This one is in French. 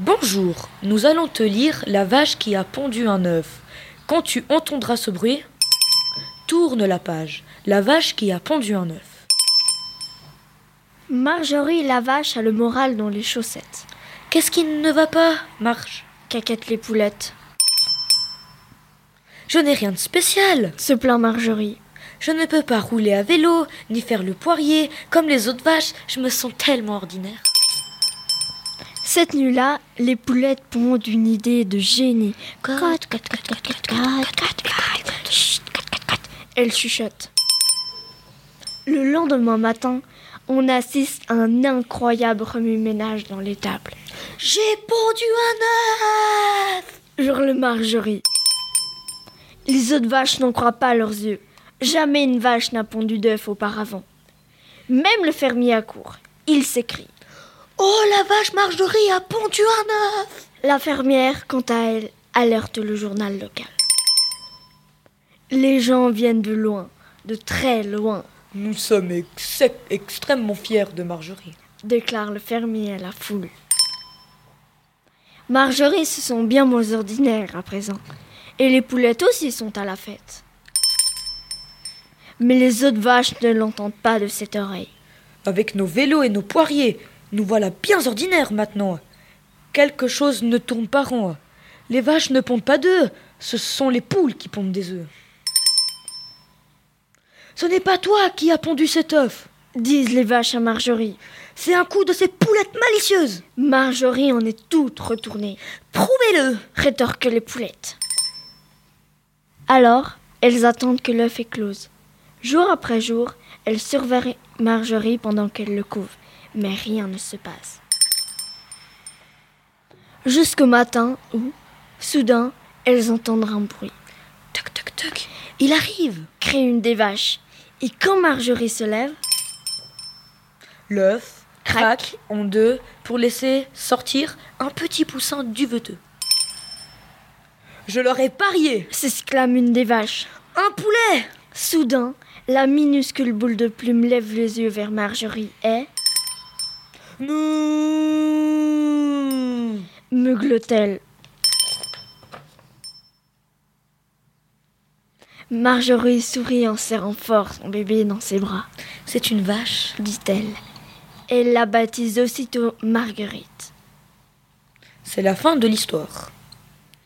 Bonjour, nous allons te lire La vache qui a pondu un œuf. Quand tu entendras ce bruit, tourne la page. La vache qui a pondu un œuf. Marjorie la vache a le moral dans les chaussettes. Qu'est-ce qui ne va pas, Marge? Caquette les poulettes. Je n'ai rien de spécial. Se plaint Marjorie. Je ne peux pas rouler à vélo, ni faire le poirier. Comme les autres vaches, je me sens tellement ordinaire. Cette nuit-là, les poulettes pondent une idée de génie. Elles chuchotent. Le lendemain matin, on assiste à un incroyable remue-ménage dans l'étable. J'ai pondu un œuf Hurle Marjorie. Les autres vaches n'en croient pas leurs yeux. Jamais une vache n'a pondu d'œuf auparavant. Même le fermier accourt. Il s'écrie. Oh, la vache Marjorie a pondu un œuf La fermière, quant à elle, alerte le journal local. Les gens viennent de loin, de très loin, Nous sommes ex- extrêmement fiers de Marjorie. déclare le fermier à la foule. Marjorie se sent bien moins ordinaire à présent, et les poulettes aussi sont à la fête. Mais les autres vaches ne l'entendent pas de cette oreille. Avec nos vélos et nos poiriers, nous voilà bien ordinaires maintenant. Quelque chose ne tourne pas rond. Les vaches ne pondent pas d'œufs, ce sont les poules qui pondent des œufs. Ce n'est pas toi qui as pondu cet œuf, Disent les vaches à Marjorie. c'est un coup de ces poulettes malicieuses. Marjorie en est toute retournée, Prouvez-le. rétorquent les poulettes. Alors, elles attendent que l'œuf éclose. Jour après jour, elles surveillent Marjorie pendant qu'elle le couve, mais rien ne se passe. Jusqu'au matin où, soudain, elles entendent un bruit. Toc toc toc, il arrive. Crie une des vaches. Et quand Marjorie se lève, L'œuf craque en deux pour laisser sortir un petit poussin duveteux. Je leur ai parié. s'exclame une des vaches. Un poulet Soudain, la minuscule boule de plume lève les yeux vers Marjorie et, Meugle-t-elle. Marjorie sourit en serrant fort son bébé dans ses bras, C'est une vache. dit-elle. Elle la baptise aussitôt Marguerite. C'est la fin de l'histoire.